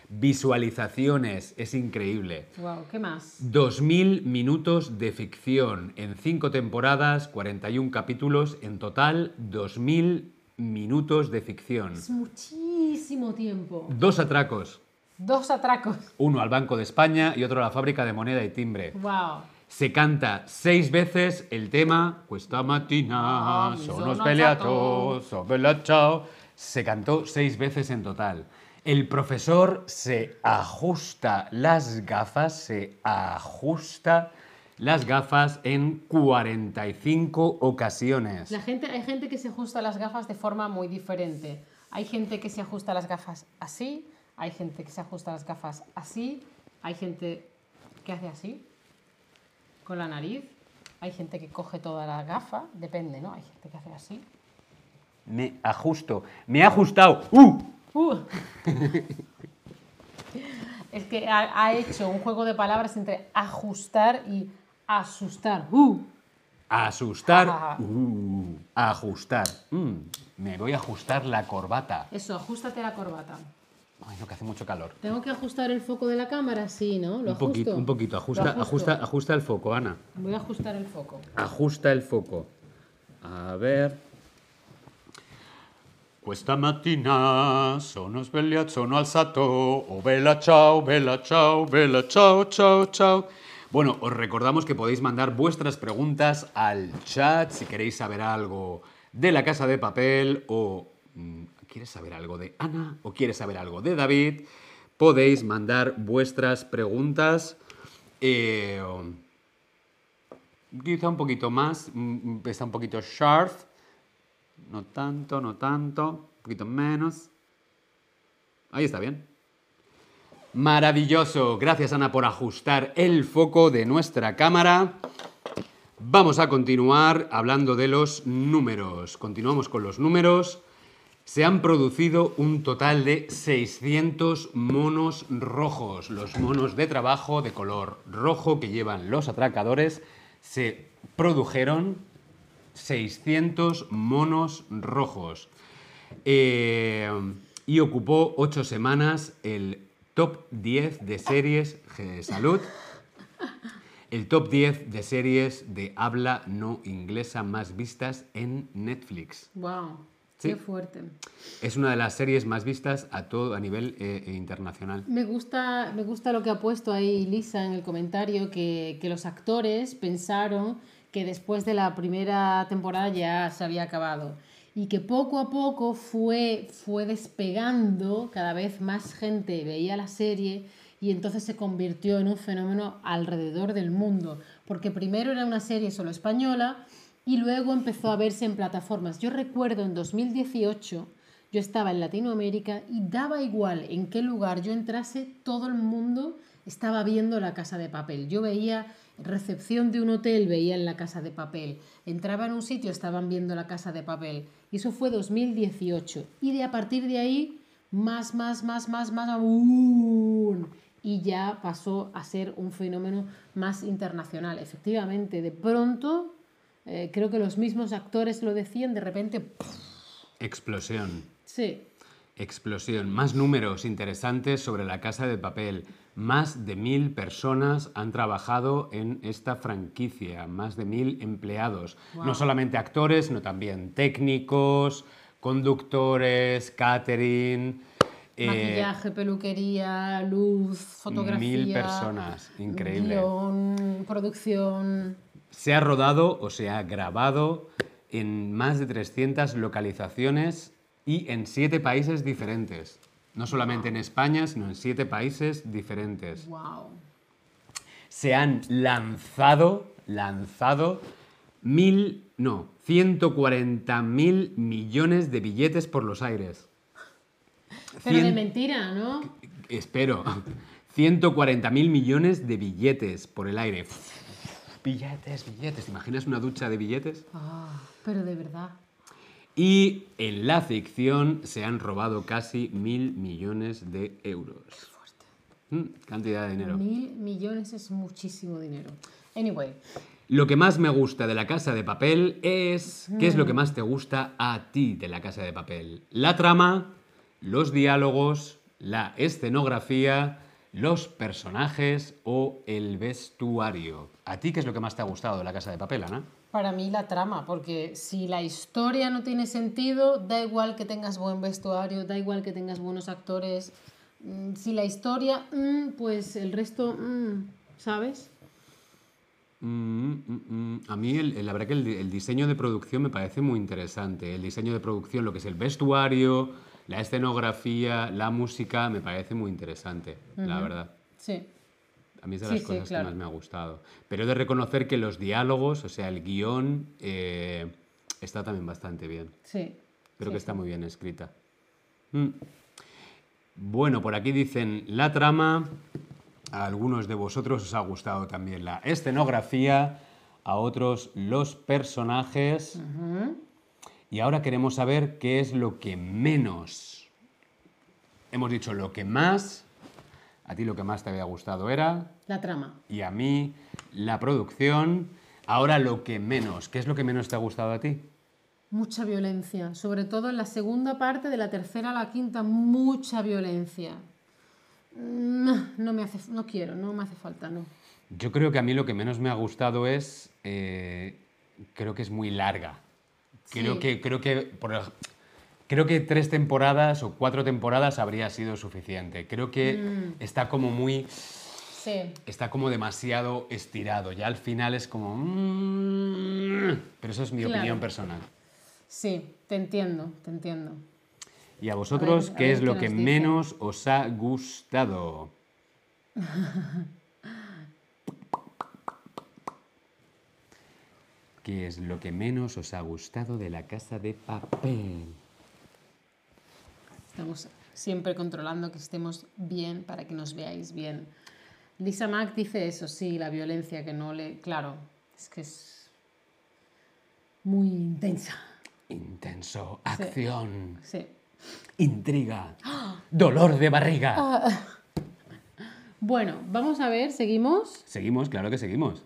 Visualizaciones, es increíble. Wow, ¿qué más? 2.000 minutos de ficción en 5 temporadas, 41 capítulos, en total 2.000 minutos de ficción. Es muchísimo tiempo. Dos atracos, Dos atracos. uno al Banco de España y otro a la fábrica de moneda y timbre. Wow. Se canta seis veces el tema Questa mattina Ah, sono sono svegliato, so bella ciao. Se cantó seis veces en total. El profesor se ajusta las gafas, se ajusta las gafas en 45 ocasiones. La gente, hay gente que se ajusta las gafas de forma muy diferente. Hay gente que se ajusta las gafas así, hay gente que se ajusta las gafas así, hay gente que hace así, con la nariz, hay gente que coge toda la gafa, depende, ¿no? Hay gente que hace así. Me ajusto. Me he ajustado. ¡Uh! Uh. es que ha, ha hecho un juego de palabras entre ajustar y asustar. Uh. Asustar. Ah. Uh, ajustar. Mm, me voy a ajustar la corbata. Eso, ajustate la corbata. Ay, no, que hace mucho calor. ¿Tengo que ajustar el foco de la cámara? Sí, ¿no? ¿Lo Un poquito, ajusto? un poquito. Ajusta, ajusta, ajusta el foco, Ana. Voy a ajustar el foco. Ajusta el foco. A ver. Questa mattina sono svegliato, sono alzato. Oh, bella ciao, bella ciao, bella ciao, ciao, ciao. Bueno, os recordamos que podéis mandar vuestras preguntas al chat si queréis saber algo de la casa de papel o mm, quieres saber algo de Ana o quieres saber algo de David. Podéis mandar vuestras preguntas. Eh, quizá un poquito más, mm, está un poquito sharp. No tanto, no tanto, un poquito menos. Ahí está bien. Maravilloso. Gracias Ana por ajustar el foco de nuestra cámara. Vamos a continuar hablando de los números. Continuamos con los números. Se han producido un total de 600 monos rojos. Los monos de trabajo de color rojo que llevan los atracadores se produjeron 600 monos rojos. Eh, y ocupó ocho semanas el top 10 de series de salud. El top 10 de series de habla no inglesa más vistas en Netflix. ¡Wow! Qué fuerte. Es una de las series más vistas a todo a nivel eh, eh, internacional. Me gusta, me gusta lo que ha puesto ahí Lisa en el comentario, que, que los actores pensaron que después de la primera temporada ya se había acabado y que poco a poco fue, fue despegando, cada vez más gente veía la serie y entonces se convirtió en un fenómeno alrededor del mundo, porque primero era una serie solo española y luego empezó a verse en plataformas. Yo recuerdo en 2018, yo estaba en Latinoamérica y daba igual en qué lugar yo entrase, todo el mundo estaba viendo la casa de papel. Yo veía recepción de un hotel, veía en la casa de papel. Entraba en un sitio, estaban viendo la casa de papel. Y eso fue 2018. Y de a partir de ahí, más, más, más, más, más aún. Y ya pasó a ser un fenómeno más internacional. Efectivamente, de pronto, eh, creo que los mismos actores lo decían, de repente... Explosión. Sí. Explosión. Más números interesantes sobre la casa de papel. Más de mil personas han trabajado en esta franquicia, más de mil empleados. No solamente actores, sino también técnicos, conductores, catering. Eh, Maquillaje, peluquería, luz, fotografía. Mil personas, increíble. producción. Se ha rodado o se ha grabado en más de 300 localizaciones y en siete países diferentes. No solamente en España, sino en siete países diferentes. Wow. Se han lanzado, lanzado mil, no, 140 mil millones de billetes por los aires. Pero de mentira, ¿no? Espero. 140 mil millones de billetes por el aire. Billetes, billetes. ¿Te imaginas una ducha de billetes? Ah, pero de verdad. Y en la ficción se han robado casi mil millones de euros. Fuerte. Mm, cantidad de dinero. Mil millones es muchísimo dinero. Anyway. Lo que más me gusta de la casa de papel es... ¿Qué es lo que más te gusta a ti de la casa de papel? La trama, los diálogos, la escenografía, los personajes o el vestuario. ¿A ti qué es lo que más te ha gustado de la casa de papel, Ana? Para mí la trama, porque si la historia no tiene sentido, da igual que tengas buen vestuario, da igual que tengas buenos actores. Mm, si la historia, mm, pues el resto, mm, ¿sabes? a mí la verdad que el, diseño de producción me parece muy interesante. El diseño de producción, lo que es el vestuario, la escenografía, la música, me parece muy interesante, la verdad. Sí. A mí es de las cosas que más me ha gustado. Pero he de reconocer que los diálogos, o sea, el guion, eh, está también bastante bien. Sí. Creo que está muy bien escrita. Mm. Bueno, por aquí dicen la trama. A algunos de vosotros os ha gustado también la escenografía, a otros los personajes. Y ahora queremos saber qué es lo que menos. Hemos dicho lo que más a ti lo que más te había gustado era... La trama. Y a mí la producción. Ahora lo que menos. ¿Qué es lo que menos te ha gustado a ti? Mucha violencia. Sobre todo en la segunda parte, de la tercera a la quinta, mucha violencia. No, no me hace, no quiero, no me hace falta, no. Yo creo que a mí lo que menos me ha gustado es, eh, creo que es muy larga. Creo que, creo que por, Creo que tres temporadas o cuatro temporadas habría sido suficiente. Creo que mm. está como muy... Sí. está como demasiado estirado. Ya al final es como... mm, Pero eso es mi Claro. opinión personal. Sí, te entiendo, te entiendo. ¿Y a vosotros A ver, a qué es lo que menos os ha gustado? ¿Qué es lo que menos os ha gustado de la casa de papel? Estamos siempre controlando que estemos bien para que nos veáis bien. Lisa Mack dice eso, sí, la violencia que no le... Claro, es que es muy intensa. Intenso, acción, Sí. intriga, dolor de barriga. Ah. Bueno, vamos a ver, seguimos. Seguimos, claro que seguimos.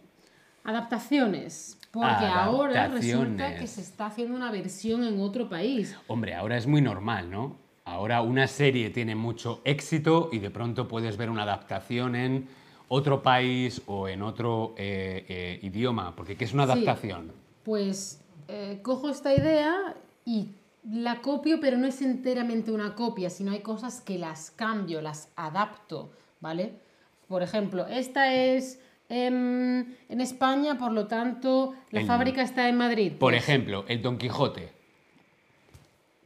Adaptaciones. Porque ahora resulta que se está haciendo una versión en otro país. Hombre, ahora es muy normal, ¿no? Ahora una serie tiene mucho éxito y de pronto puedes ver una adaptación en otro país o en otro eh, eh, idioma. Porque ¿qué es una Sí. adaptación? Pues eh, cojo esta idea y la copio, pero no es enteramente una copia, sino hay cosas que las cambio, las adapto, ¿vale? Por ejemplo, esta es em, en España, por lo tanto, la El- fábrica está en Madrid. Por Pues, ejemplo, el Don Quijote.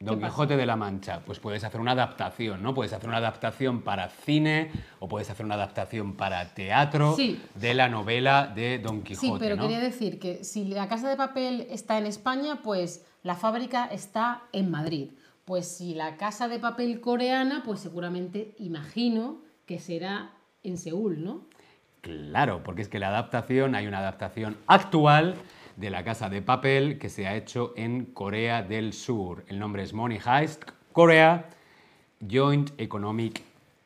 Don? Quijote de la Mancha, pues puedes hacer una adaptación, ¿no? Puedes hacer una adaptación para cine o puedes hacer una adaptación para teatro Sí. de la novela de Don Sí, Quijote, pero ¿no? quería decir que si la casa de papel está en España, pues la fábrica está en Madrid. Pues si la casa de papel coreana, pues seguramente imagino que será en Seúl, ¿no? Claro, porque es que la adaptación, hay una adaptación actual de la casa de papel que se ha hecho en Corea del Sur. El nombre es Money Heist Korea Joint Economic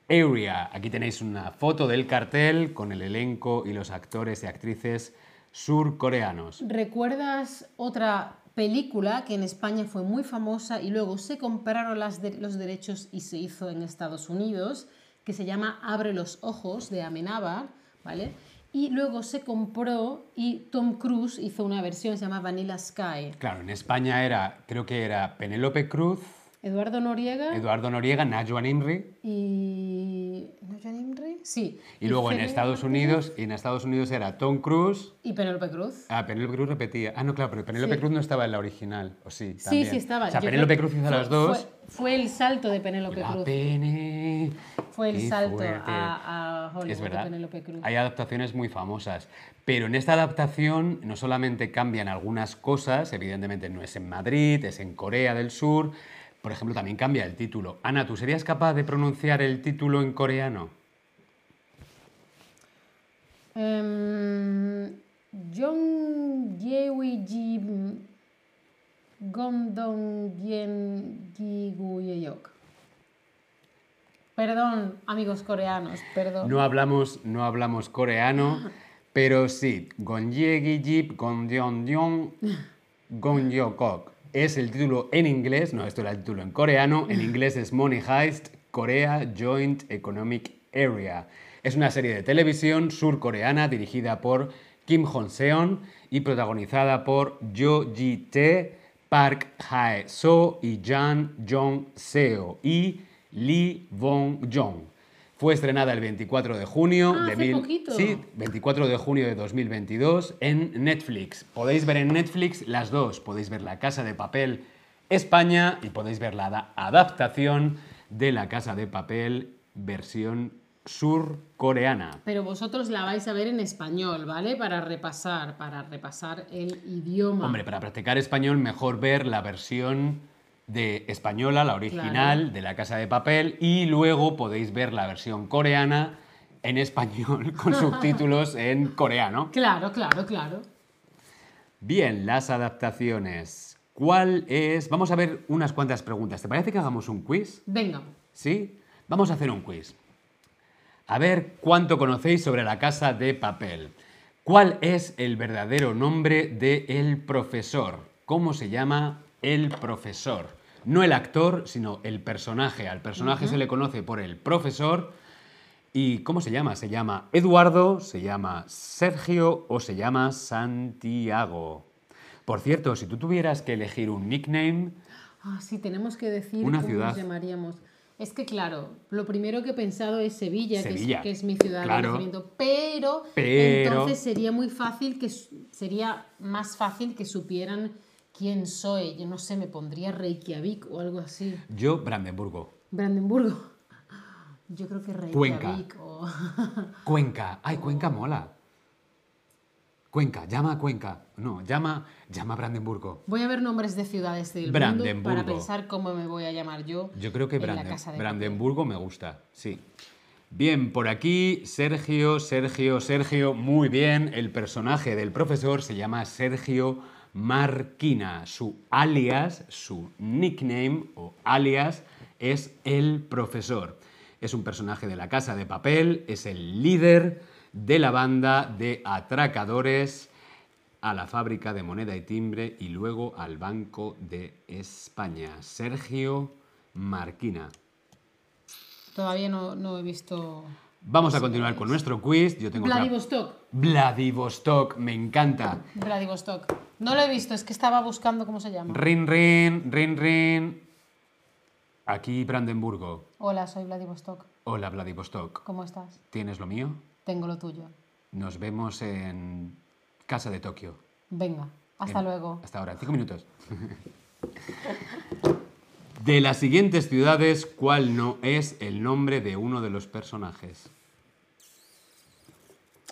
Area. Aquí tenéis una foto del cartel con el elenco y los actores y actrices surcoreanos. ¿Recuerdas otra película que en España fue muy famosa y luego se compraron los derechos y se hizo en Estados Unidos, que se llama Abre los ojos de Amenábar, ¿vale? Y luego se compró y Tom Cruise hizo una versión, se llama Vanilla Sky. Claro, en España era, creo que era Penélope Cruz, Eduardo Noriega Eduardo Noriega, Najwa Imri y... ¿No John Imri? Sí. y luego en Estados Unidos, y en Estados Unidos era Tom Cruise. Y Penélope Cruz. Ah, Penélope Cruz repetía. Ah, no, claro, pero Penélope Sí. Cruz no estaba en la original, ¿o sí? Sí, También. sí estaba. O sea, Yo Penélope Cruz hizo fue- las dos. Fue, fue el salto de Penélope La Cruz. pene. Fue el Qué salto fuerte. a, a Hollywood Es verdad. Penélope Cruz. Hay adaptaciones muy famosas. Pero en esta adaptación no solamente cambian algunas cosas, evidentemente no es en Madrid, es en Corea del Sur. Por ejemplo, también cambia el título. Ana, ¿tú serías capaz de pronunciar el título en coreano? Em, Jong Yewi Ji Gondong Yen Gi Gu Yeyok. Perdón, amigos coreanos, perdón. No hablamos, no hablamos coreano, pero sí. Gonjegi Jip Gondyeongyong Gongyokok. Es el título en inglés, no, esto era el título en coreano. En inglés es Money Heist Korea Joint Economic Area. Es una serie de televisión surcoreana dirigida por Kim Hong-seon y protagonizada por Jo Ji-tae, Park Hae-so y Jan Jong-seo y Lee Bong-jong. Fue estrenada el 24 de junio Ah, de hace poquito. Sí, 24 de junio de 2022 en Netflix. Podéis ver en Netflix las dos. Podéis ver La Casa de Papel España y podéis ver la da- adaptación de La Casa de Papel versión surcoreana. Pero vosotros la vais a ver en español, ¿vale? Para repasar, para repasar el idioma. Hombre, para practicar español mejor ver la versión de española, la original, Claro. de La Casa de Papel, y luego podéis ver la versión coreana en español con subtítulos en coreano. Claro, claro, claro. Bien, las adaptaciones. ¿Cuál es? Vamos a ver unas cuantas preguntas. ¿Te parece que hagamos un quiz? Venga. ¿Sí? Vamos a hacer un quiz. A ver cuánto conocéis sobre la casa de papel. ¿Cuál es el verdadero nombre de el profesor? ¿Cómo se llama el profesor? No el actor, sino el personaje. Al personaje se le conoce por el profesor. ¿Y cómo se llama? ¿Se llama Eduardo? ¿Se llama Sergio? ¿O se llama Santiago? Por cierto, si tú tuvieras que elegir un nickname, Ah, sí, tenemos que decir Una cómo ciudad. nos llamaríamos. Es que claro, lo primero que he pensado es Sevilla, que es- Que, es, mi ciudad claro. de nacimiento, pero, Pero- entonces sería muy fácil que sería más fácil que supieran quién soy. Yo no sé, me pondría Reykjavik o algo así. Yo, Brandenburgo. Brandenburgo. Yo creo que Cuenca. Reykjavik o Cuenca. Ay, Cuenca mola. Cuenca, llama a Cuenca. No, llama, llama a Brandenburgo. Voy a ver nombres de ciudades del mundo para pensar cómo me voy a llamar yo. Yo creo que Branden- Brandenburgo me gusta, sí. Bien, por aquí Sergio, Sergio, Sergio, muy bien. El personaje del profesor se llama Sergio Marquina. Su alias, su nickname o alias es el profesor. Es un personaje de la Casa de Papel, es el líder de la banda de atracadores a la fábrica de moneda y timbre y luego al Banco de España. Sergio Marquina. Todavía no, no he visto Vamos a continuar con nuestro quiz. Yo tengo otra- Vladivostok. Vladivostok, me encanta. Vladivostok. No lo he visto, es que estaba buscando cómo se llama. Rin, rin, rin, rin. Aquí Brandenburgo. Hola, soy Vladivostok. Hola Vladivostok. ¿Cómo estás? ¿Tienes lo mío? Tengo lo tuyo. Nos vemos en Casa de Tokio. Venga, hasta En- luego. Hasta ahora, cinco minutos. De las siguientes ciudades, ¿cuál no es el nombre de uno de los personajes?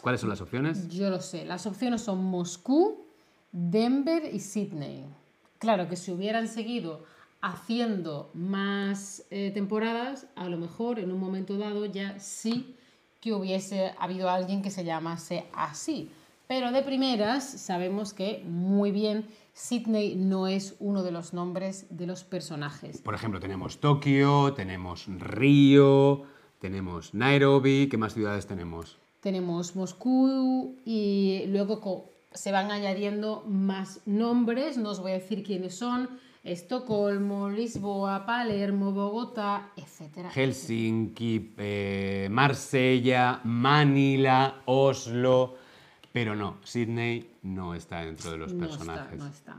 ¿Cuáles son las opciones? Yo lo sé. Las opciones son Moscú, Denver y Sydney. Claro que si hubieran seguido haciendo más eh, temporadas, a lo mejor en un momento dado ya sí que hubiese habido alguien que se llamase así. Pero de primeras sabemos que muy bien Sydney no es uno de los nombres de los personajes. Por ejemplo, tenemos Tokio, tenemos Río, tenemos Nairobi. ¿Qué más ciudades tenemos? Tenemos Moscú y luego se van añadiendo más nombres, no os voy a decir quiénes son, Estocolmo, Lisboa, Palermo, Bogotá, etc. Helsinki, eh, Marsella, Manila, Oslo. Pero no, Sydney no está dentro de los no está, personajes. no está.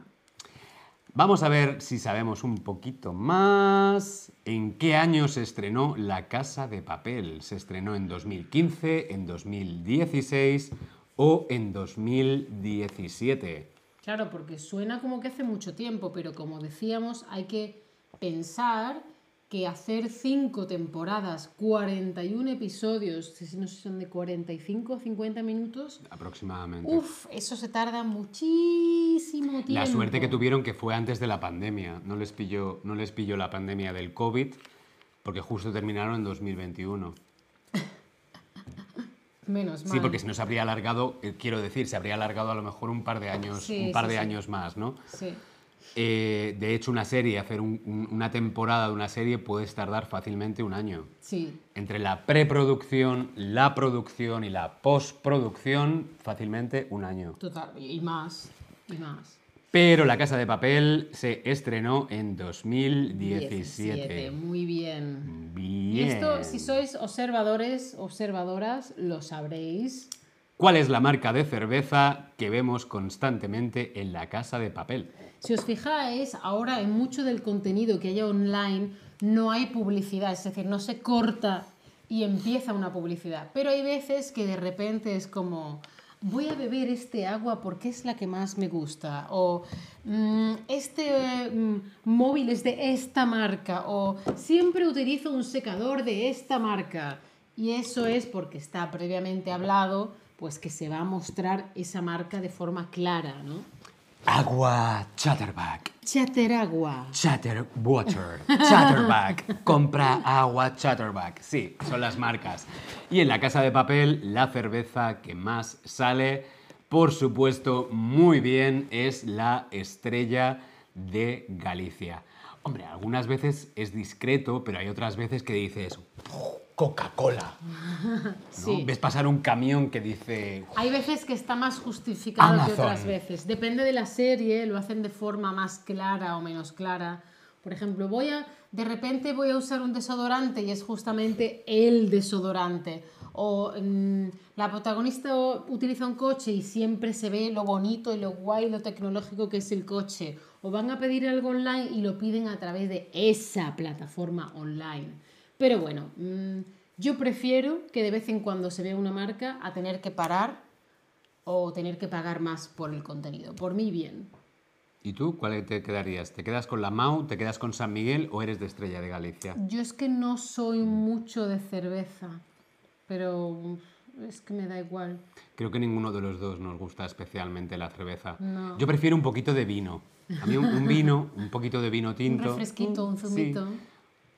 Vamos a ver si sabemos un poquito más. ¿En qué año se estrenó La Casa de Papel? ¿Se estrenó en 2015, en 2016 o en 2017? Claro, porque suena como que hace mucho tiempo, pero como decíamos, hay que pensar que hacer cinco temporadas, 41 episodios, no sé si son de 45 o 50 minutos, Aproximadamente. uff, eso se tarda muchísimo tiempo. La suerte que tuvieron que fue antes de la pandemia. No les pilló, no les pilló la pandemia del COVID porque justo terminaron en 2021. Menos mal. Sí, porque si no se habría alargado, eh, quiero decir, se habría alargado a lo mejor un par de años, Sí, un par sí, de sí. años más, ¿no? Sí. Eh, de hecho, una serie, hacer un- un- una temporada de una serie puedes tardar fácilmente un año. Sí, Entre la preproducción, la producción y la postproducción, fácilmente un año. total. Y más. Y más. Pero La Casa de Papel se estrenó en 2017. 17, Muy bien. Bien. Y esto, si sois observadores, observadoras, lo sabréis. ¿Cuál es la marca de cerveza que vemos constantemente en La Casa de Papel? Si os fijáis, ahora en mucho del contenido que haya online no hay publicidad, es decir, no se corta y empieza una publicidad. Pero hay veces que de repente es como, voy a beber este agua porque es la que más me gusta, o "Mm, este mm, móvil es de esta marca, o siempre utilizo un secador de esta marca. Y eso es porque está previamente hablado, pues que se va a mostrar esa marca de forma clara, ¿no? Agua Chatterback. Chateragua. Chatterwater. Chatterback. Compra agua Chatterback. Sí, son las marcas. Y en la casa de papel, la cerveza que más sale, por supuesto, muy bien, es la estrella de Galicia. Hombre, algunas veces es discreto, pero hay otras veces que dices "Oh, Coca-Cola. ¿no? Sí. Ves pasar un camión que dice Hay veces que está más justificado que otras veces. Depende de la serie, lo hacen de forma más clara o menos clara. Por ejemplo, voy a, de repente voy a usar un desodorante y es justamente el desodorante. O mm, la protagonista utiliza un coche y siempre se ve lo bonito y lo guay, lo tecnológico que es el coche. O van a pedir algo online y lo piden a través de esa plataforma online. Pero bueno, mm, yo prefiero que de vez en cuando se vea una marca a tener que parar o tener que pagar más por el contenido. Por mí bien. ¿Y tú cuál te quedarías? ¿Te quedas con la MAU, te quedas con San Miguel o eres de Estrella de Galicia? Yo es que no soy mucho de cerveza, pero mm, es que me da igual. Creo que ninguno de los dos nos gusta especialmente la cerveza. No. Yo prefiero un poquito de vino. A mí un, un vino, un poquito de vino Un tinto. refresquito, un sí. zumito.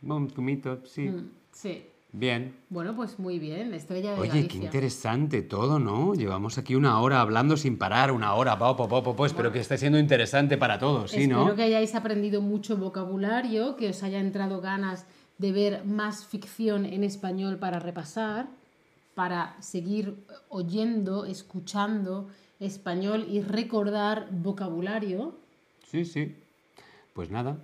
Un zumito, sí. Mm, Sí. Bien. Bueno, pues muy bien, Estrella de Oye, qué Galicia. interesante todo, ¿no? Llevamos aquí una hora hablando sin parar, una hora, po, po, po, po, po. Espero que esté siendo interesante para todos, ¿sí, Espero no? que hayáis aprendido mucho vocabulario, que os haya entrado ganas de ver más ficción en español para repasar, para seguir oyendo, escuchando español y recordar vocabulario. Sí, sí. Pues nada,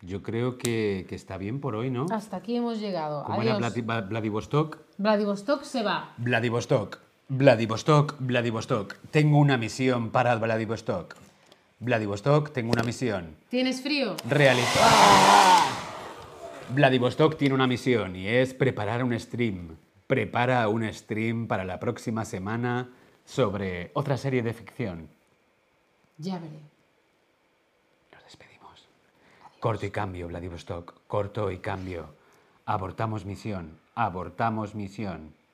yo creo que, que está bien por hoy, ¿no? Hasta aquí hemos llegado. Era Adiós. Vla- Vladivostok, Vladivostok se va. Vladivostok, Vladivostok, Vladivostok. Tengo una misión para Vladivostok. Vladivostok, tengo una misión. ¿Tienes frío? Realizar. Vladivostok tiene una misión y es preparar un stream. Prepara un stream para la próxima semana sobre otra serie de ficción. Ya veré. Nos despedimos. Corto y cambio, Vladivostok. Corto y cambio. Abortamos misión. Abortamos misión.